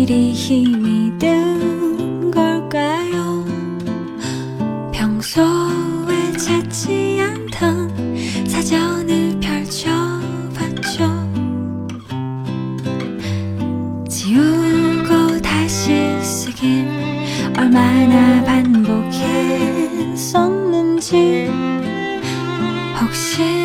이리 힘이 든 걸까요? 평소에 찾지 않던 사전을 펼쳐봤죠. 지우고 다시 쓰긴 얼마나 반복했었는지 혹시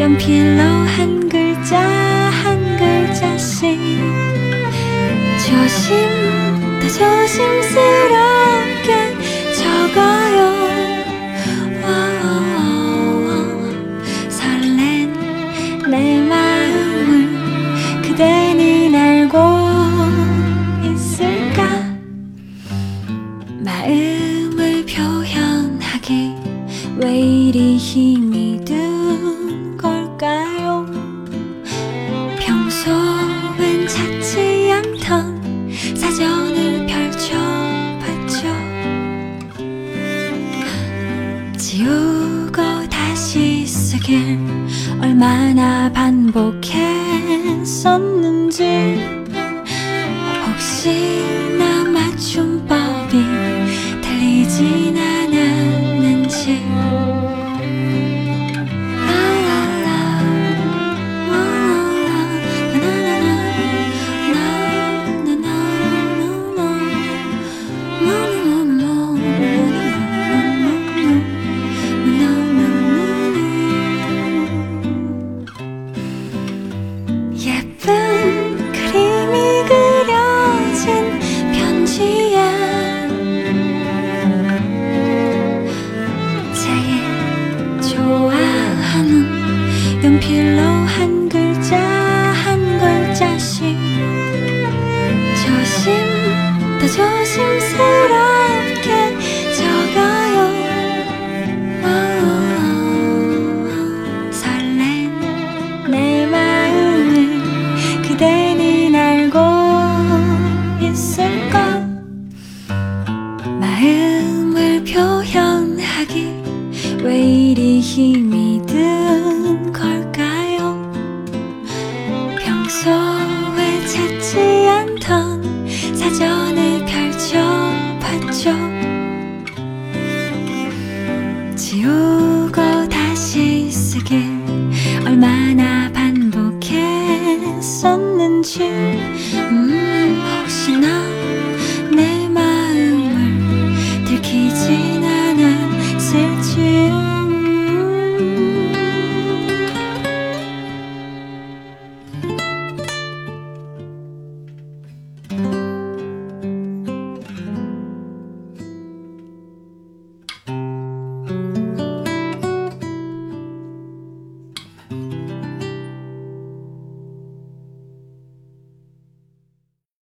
연필로 한 글자 한 글자씩. 조심 더 조심스러워. 내겐 얼마나 반복했었는지 혹시 나 pillow 三年前。